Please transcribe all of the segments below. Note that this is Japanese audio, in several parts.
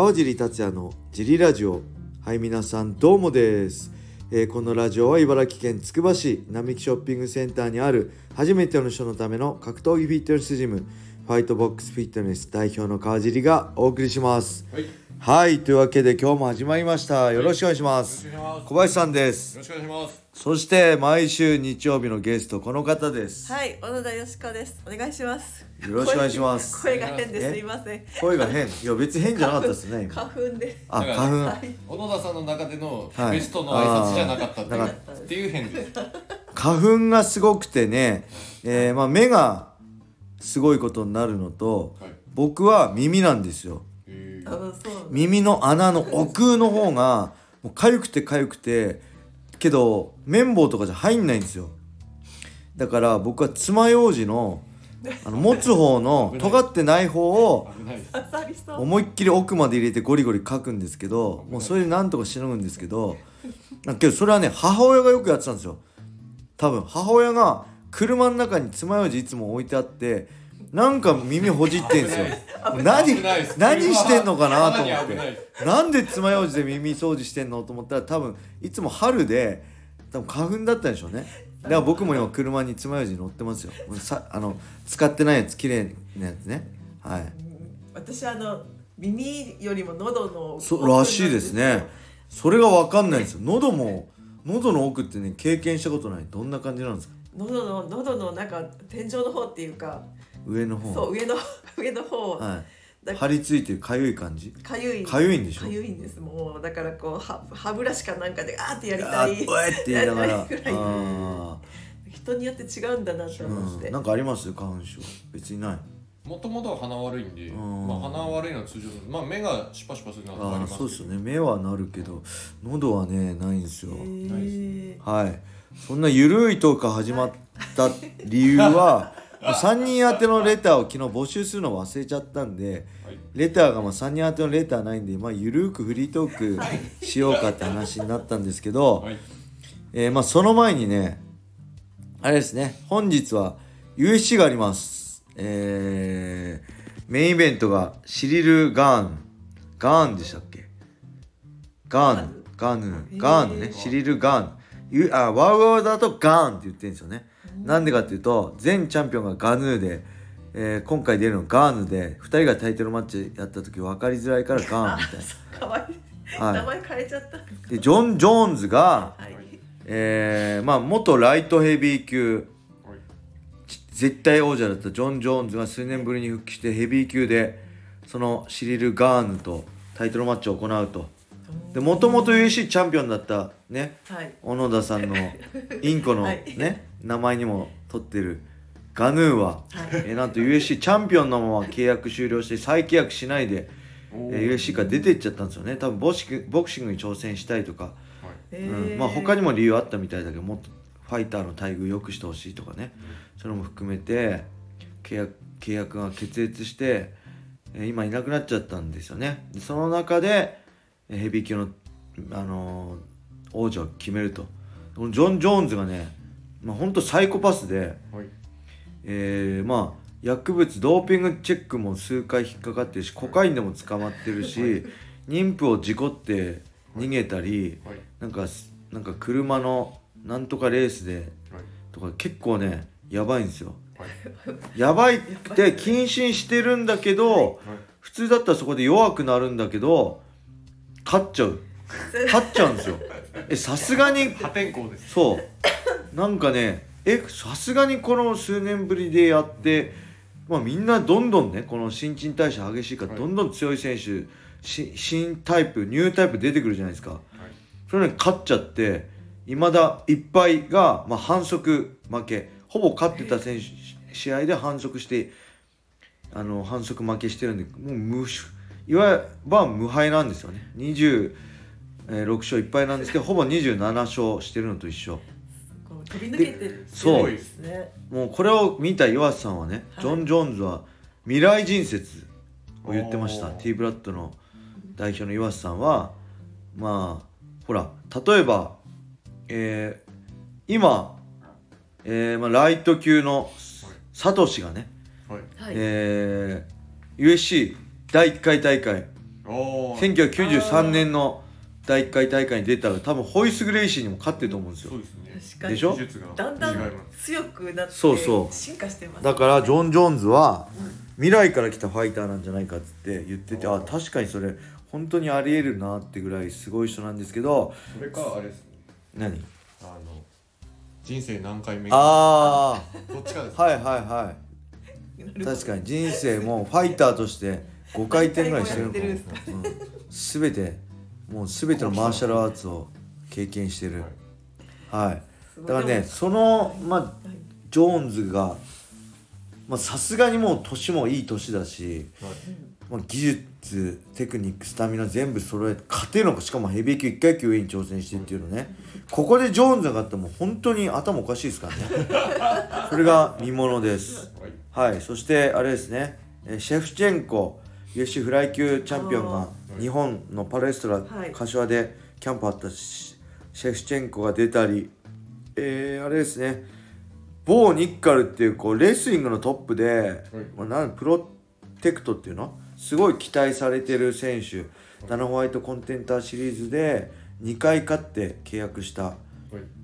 川尻達也のジリラジオ。はい皆さんどうもです、えーこのラジオは茨城県つくば市並木ショッピングセンターにある初めての人のための格闘技フィットネスジムファイトボックスフィットネス代表の川尻がお送りしますはい。よはいというわけで今日も始まりましたよろしくお願いしまろす、しくお願いします。小林さんですよろしくお願いします。そして毎週日曜日のゲストこの方ですはい、小野田よしこです。お願いします。よろしくお願いします声声が変です。いません。声が変？いや別に変じゃなかったですね今花粉で。あ花粉はい。小野田さんの中でのはいベストの挨拶じゃなかったっていう,、あーっていう変です。花粉がすごくてね、えーまあ、目がすごいことになるのと、はい。僕は耳なんですよ。耳の穴の奥の方がもう痒くて痒くてけど綿棒とかじゃ入んないんですよ。だから僕は爪楊枝のあの持つ方の尖ってない方を。思いっきり奥まで入れてゴリゴリ書くんですけどもうそれでなんとかしのぐんですけどだけどそれはね母親がよくやってたんですよ。多分母親が車の中に爪楊枝いつも置いてあってなんか耳ほじってんですよ。何何してんのかなと思って。なんで爪楊枝で耳掃除してんのと思ったら多分いつも春で多分花粉だったんでしょうね。だから僕も今車に爪楊枝乗ってますよ。さあの使ってないやつ綺麗なやつね。はい。私あの耳よりも喉の。そうらしいですね。それがわかんないんですよ。喉も喉の奥ってね経験したことない。どんな感じなんですか？喉の喉のなんか天井の方っていうか。上の方そう上の 上の方。はいだ張り付いてるかゆい感じ？かゆい。かゆいんでしょ？かゆいんです。もうだからこうは歯ブラシかなんかであーってやりあたい。ーうえって言いながらやりたいぐらいあ人によって違うんだなとー思って。うんなんかあります？花粉症別にないもともとは鼻悪いんで、んまあ鼻悪いのは通常です。まあ目がシュパシュパするのはあありますけど。あそうですよね目はなるけど喉はねないんですよへーはいそんなゆるいトークが始まった理由は3人宛てのレターを昨日募集するの忘れちゃったんではい。レターがまあ3人宛てのレターないんで、まあ、ゆるーくフリートークしようかって話になったんですけど、はい。えーまあその前にねあれですね本日は USC があります。えー、メインイベントがシリル・ガーン。ガーンでしたっけ？ガーンガーヌガーンね。シリル・ガーン。ゆあワウワウだとガーンって言ってるんですよねなんでかっていうと前チャンピオンがガヌーで、えー今回出るのガーヌで2人がタイトルマッチやった時分かりづらいからガーンみたい かわいい。はい名前変えちゃった。なでジョン・ジョーンズが、はい。えーまあ元ライトヘビー級はい。絶対王者だったジョン・ジョーンズが数年ぶりに復帰してヘビー級でそのシリル・ガーヌとタイトルマッチを行うとでもともと USC チャンピオンだったねはい。小野田さんの インコのはい。ね、名前にも取ってるガヌーは、はい。えーなんと USC チャンピオンのまま契約終了して再契約しないで、おえー USC から出てっちゃったんですよね。多分ボシクボクシングに挑戦したいとか、うん。まあ他にも理由あったみたいだけどもっとファイターの待遇良くしてほしいとかね、それも含めて契約契約が決裂して、えー今いなくなっちゃったんですよね。でその中でえーヘビー級の、あのー王者を決めるとこのジョン・ジョーンズがね、まあ、ほんとサイコパスで、はい。えーまあ薬物ドーピングチェックも数回引っかかってるしコカインでも捕まってるし妊婦を事故って逃げたりはい。なんかなんか車のなんとかレースではい。とか結構ねやばいんですよはい。やばいって謹慎してるんだけどはい。普通だったらそこで弱くなるんだけど勝っちゃう。勝っちゃうんですよ。えさすがに破天荒です。そう。なんかねえさすがにこの数年ぶりでやって、まあ、みんなどんどんねこの新陳代謝激しいからはい。どんどん強い選手、し新タイプニュータイプ出てくるじゃないですか。はい。それね勝っちゃっていまだいっぱいが、まあ、反則負け。ほぼ勝ってた選手試合で反則してあの反則負けしてるんでもう無いわば無敗なんですよね。26勝1敗なんですけどほぼ27勝してるのと一緒。飛び抜けてるそうですね。もうこれを見た岩瀬さんはね、はい。ジョン・ジョーンズは未来人説を言ってました。おー。T ブラッドの代表の岩瀬さんはまあほら例えば、えー今、えーまあ、ライト級のサトシがね、はい。はい。えー USC 第1回大会。あおー。1993年の第1回大会に出たら多分ホイス・グレイシーにも勝ってると思うんですよ。そうですね。確かに。でしょ？技術が。だんだん違います強くなってそうそう。進化してますだからジョン・ジョーンズは未来から来たファイターなんじゃないかっつって言っててあ確かにそれ本当にありえるなってぐらいすごい人なんですけどそれかあれですね。何？あの人生何回目？あどっちかですあはいはいはい。確かに人生もファイターとして5回転ぐらいしてるのかも、何回もやうん、全てもう全てのマーシャルアーツを経験してる。はい。だからねそのまあはいジョーンズがまあさすがにもう年もいい年だし、はい。まあ、技術テクニックスタミナ全部揃えて勝てるのかしかもヘビー級1階級上に挑戦してっていうのね。ここでジョーンズが勝ったらもう本当に頭おかしいですからね。それが見ものです。はい。はい。そしてあれですね。えーシェフチェンコ UFC フライ級チャンピオンが日本のパレストラはい。柏でキャンプあったしシェフチェンコが出たり。えー、あれですね。某ニッカルっていうこうレスリングのトップで、まあ、なんプロテクトっていうの？すごい期待されてる選手。ダナ・ホワイトコンテンターシリーズで2回勝って契約した、はい。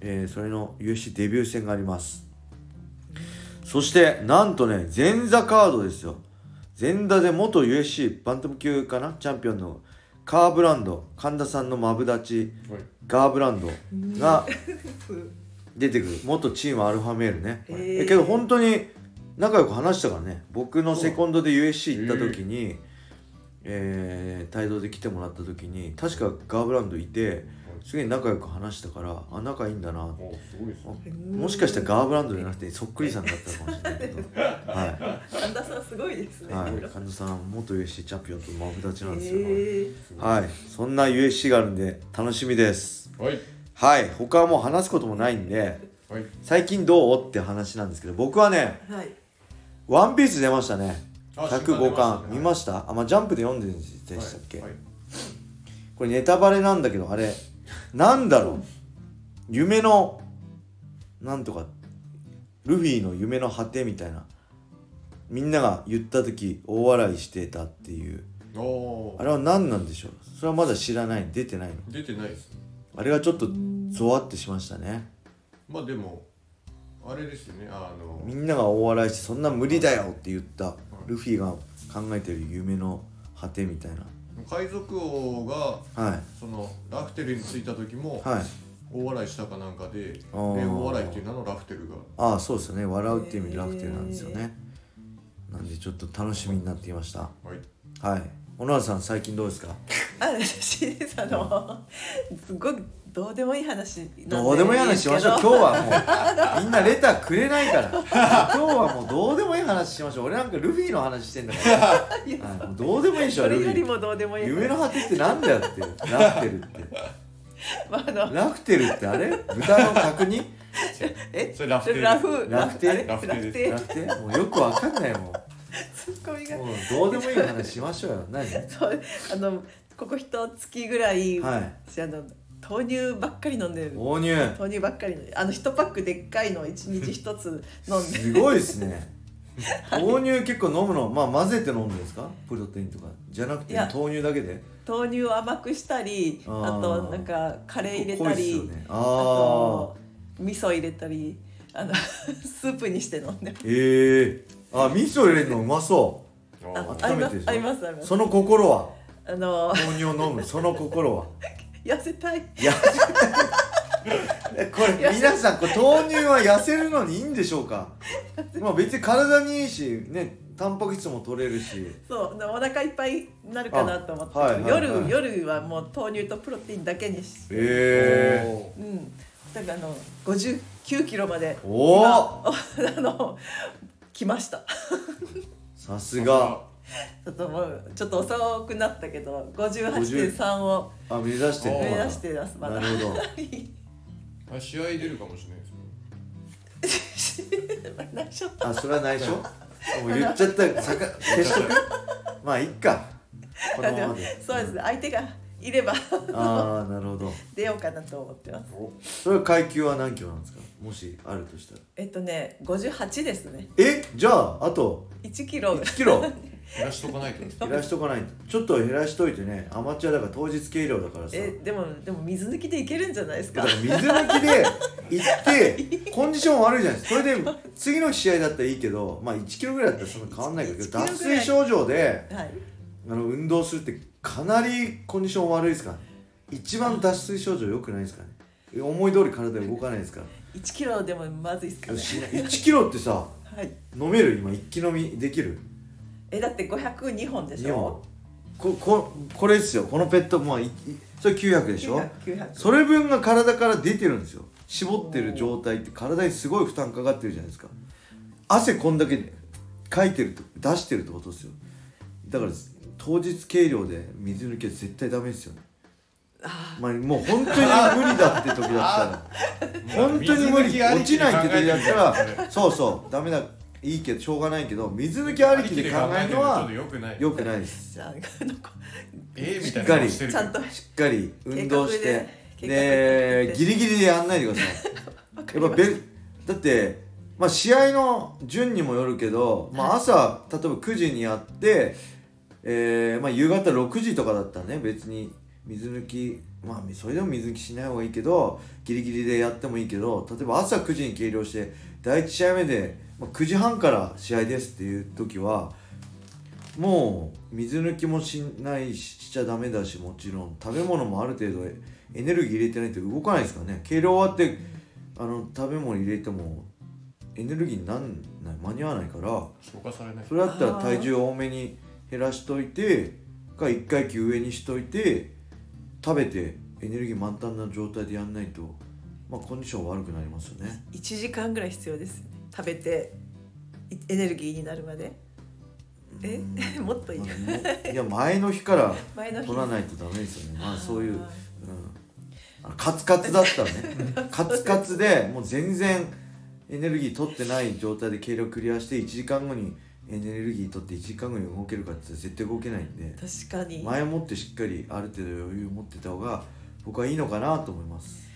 えーそれの UFC デビュー戦があります。そしてなんとね前座カードですよ前座で元 UFC バンタム級かな？チャンピオンの。カーブランド。神田さんのマブダチ。はい。ガーブランド。が 出てくる。元チームアルファメールね、えー。えけど本当に仲良く話したからね。僕のセコンドで USC 行った時に、えー帯同で来てもらった時に確かガーブランドいてすげえ仲良く話したからあ仲いいんだな。おすごいですね。もしかしたらガーブランドじゃなくてそっくりさんだったかもしれないけど。は神田さんすごいですい、ね。はい、神田さん元 USC チャンピオンとマブダチなんですよ、えはい。そんな USC があるんで楽しみです。はい。はい。他はもう話すこともないんではい。最近どうって話なんですけど僕はねーはい。ワンピース出ましたね。あ105巻見ましした？あまあジャンプで読んでるんでしたっけ、はい。これネタバレなんだけどあれなんだろう。夢のなんとかルフィの夢の果てみたいな。みんなが言った時大笑いしてたっていう。あれは何なんでしょう。それはまだ知らない。出てないの。出てないですあれがちょっとゾワってしましたね。まあでもあれですよね。あのみんなが大笑いしてそんな無理だよって言ったルフィが考えてる夢の果てみたい海賊王がなはい。そのラフテルに着いた時もはい。大笑いしたかなんかで大笑いっていう名のラフテルが。ああそうですよね。笑うっていう意味でラフテルなんですよね。なんでちょっと楽しみになってきました。はい。はい。小野原さん最近どうですか？あ、私ですあのすごくどうでもいい話なんでどうでもいい話しましょう。今日はもうみんなレターくれないから。今日はもうどうでもいい話しましょう。俺なんかルフィの話してんだから、はどうでもいいでしょそルフィ。れよりもどうでもいい夢の果てってなんだよって。ラフテルって。まああのラフテルってあれ？豚の角煮？え？それラフテル。ラフ。ラフテあれ？ラフテです。ラフテラフテもうよくわかんないもん。ツッコミが。もうどうでもいい話しましょうよ。何？そうあのここ一月ぐらい、はい。私あの豆乳ばっかり飲んでる。豆乳。豆乳ばっかり飲んであの一パックでっかいの一日一つ飲んですごいですね。豆乳結構飲むのまあ混ぜて飲むんですか？プロテインとか。じゃなくて豆乳だけで？豆乳を甘くしたりあとなんかカレー入れたり、よね。ああと味噌入れたりあの スープにして飲んでええあ味噌入れるのうまそああーありますあります。その心は？あの豆乳を飲むその心は？痩せたい。これ皆さんこれ豆乳は痩せるのにいいんでしょうか？まあ別に体にいいしねタンパク質も取れるし。そうでお腹いっぱいになるかなと思って、あはいはいはい。夜夜はもう豆乳とプロテインだけにして、ええおー。うん。だからあの59キロまで。おお今 あの来ました。さすがちょっともうちょっと遅くなったけど58.3をあ目指してる目指してますまだ。なるほど。あ試合出るかもしれないですね。内 緒あそれは内緒？もう言っちゃった。さか まあいっか。このままで。そうですね。相手がいればああなるほど。出ようかなと思ってます。それは階級は何キロなんですか？もしあるとしたら。えっとね58ですね。え？じゃああと？1キロ。1キロ？減らしとかないとです 減らしとかないと。ちょっと減らしといてねアマチュアだから当日計量だからさ。えでもでも水抜きでいけるんじゃないですか？だから水抜きで行ってコンディション悪いじゃないですか。それで次の試合だったらいいけどまあ1キロぐらいだったらそんな変わんないけど1キロ脱水症状ではい。あの運動するってかなりコンディション悪いですから。ね一番脱水症状良くないですからね。思い通り体動かないですから。1キロでもまずいですかね。し1キロってさはい。飲める？今一気飲みできる？えだって502本でし2本。ょこここれですよ。このペットまあいいそれ900でしょ？900 900それ分が体から出てるんですよ。絞ってる状態って体にすごい負担かかってるじゃないですか。汗こんだけかいてると出してるってことですよ。だから当日計量で水抜きは絶対ダメですよね。あまあもう本当に無理だって時だったら。本当に無理。落ちないって時だったらそうそう。ダメだいいけどしょうがないけど水抜きありきで考えるのはと良くない。良くないです。じゃああのこえーみたいな。顔してるちゃんとしっかり運動してでギリギリでやんないでください。やっぱベだって、まあ、試合の順にもよるけど、まあ、朝例えば9時にやって、えーまあ、夕方6時とかだったらね別に水抜きまあそれでも水抜きしない方がいいけどギリギリでやってもいいけど例えば朝9時に計量して第1試合目で、まあ、9時半から試合ですっていう時はもう水抜きもしないししちゃダメだしもちろん食べ物もある程度エネルギー入れてないと動かないですからね。計量終わってあの食べ物入れてもエネルギーになんない。間に合わないから。消化されない。それだったら体重多めに減らしといてか1階級上にしといて食べてエネルギー満タンな状態でやんないと、まあ、コンディション悪くなりますよね。1時間ぐらい必要です。よね食べていエネルギーになるまで。え？もっといい。まあもいや前の日から取らないとダメですよね。まあそういう、うん。カツカツだったらね。カツカツでもう全然エネルギー取ってない状態で計量クリアして1時間後にエネルギー取って1時間後に動けるかって絶対動けないんで。確かに。前もってしっかりある程度余裕を持ってた方が僕はいいのかなと思います。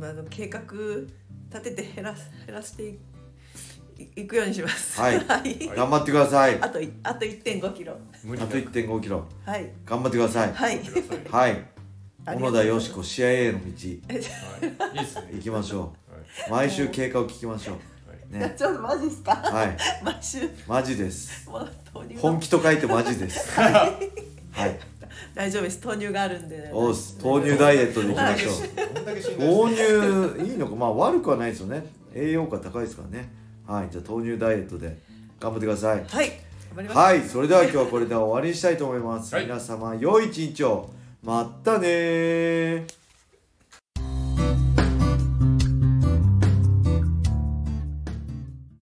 まああの計画立てて減らす減らしていいいくようにします。はい。はい。頑張ってください。あといあと1.5キロ。あと無理なく1 5キロ。はい。頑張ってください。はい。はい。小野田よしこ試合への道。はい。いいですね。行きましょはう毎週経過を聞きましょいはい。うね。ちょっとマジですか？はい。毎週。マジです。本気と書いてマジです。はい。大丈夫です。豆乳があるんで。おうす。豆乳ダイエットでいきましょう。豆乳いいのか。まあ悪くはないですよね。栄養価高いですからねはいじゃあ豆乳ダイエットで頑張ってください。はい頑張ります。はいそれでは今日はこれで終わりにしたいと思います、はい。皆様良い一日を。まったねー